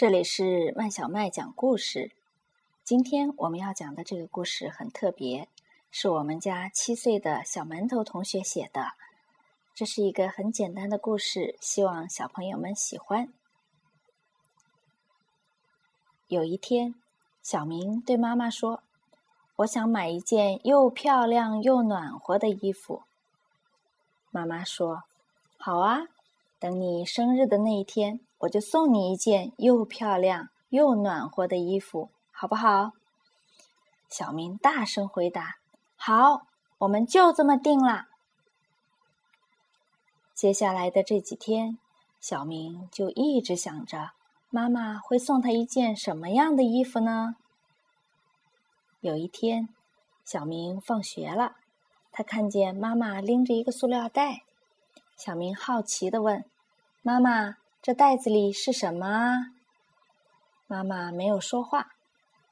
这里是麦小麦讲故事。今天我们要讲的这个故事很特别，是我们家七岁的小馒头同学写的。这是一个很简单的故事，希望小朋友们喜欢。有一天，小明对妈妈说：“我想买一件又漂亮又暖和的衣服。”妈妈说：“好啊，等你生日的那一天。”我就送你一件又漂亮又暖和的衣服，好不好？小明大声回答：“好，我们就这么定了。”接下来的这几天，小明就一直想着妈妈会送他一件什么样的衣服呢？有一天，小明放学了，他看见妈妈拎着一个塑料袋，小明好奇的问：“妈妈？”这袋子里是什么啊？妈妈没有说话，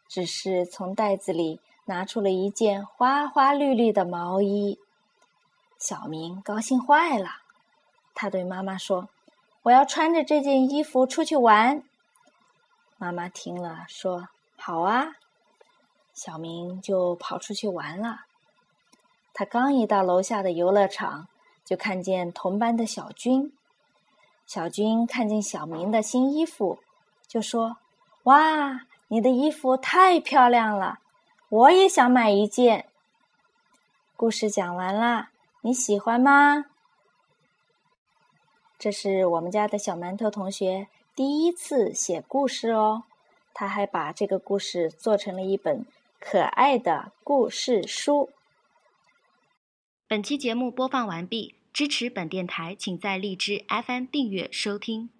只是从袋子里拿出了一件花花绿绿的毛衣。小明高兴坏了，他对妈妈说：“我要穿着这件衣服出去玩。”妈妈听了说：“好啊。”小明就跑出去玩了。他刚一到楼下的游乐场，就看见同班的小军。小军看见小明的新衣服，就说：“哇，你的衣服太漂亮了，我也想买一件。”故事讲完啦，你喜欢吗？这是我们家的小馒头同学第一次写故事哦，他还把这个故事做成了一本可爱的故事书。本期节目播放完毕。支持本电台，请在荔枝 FM 订阅收听。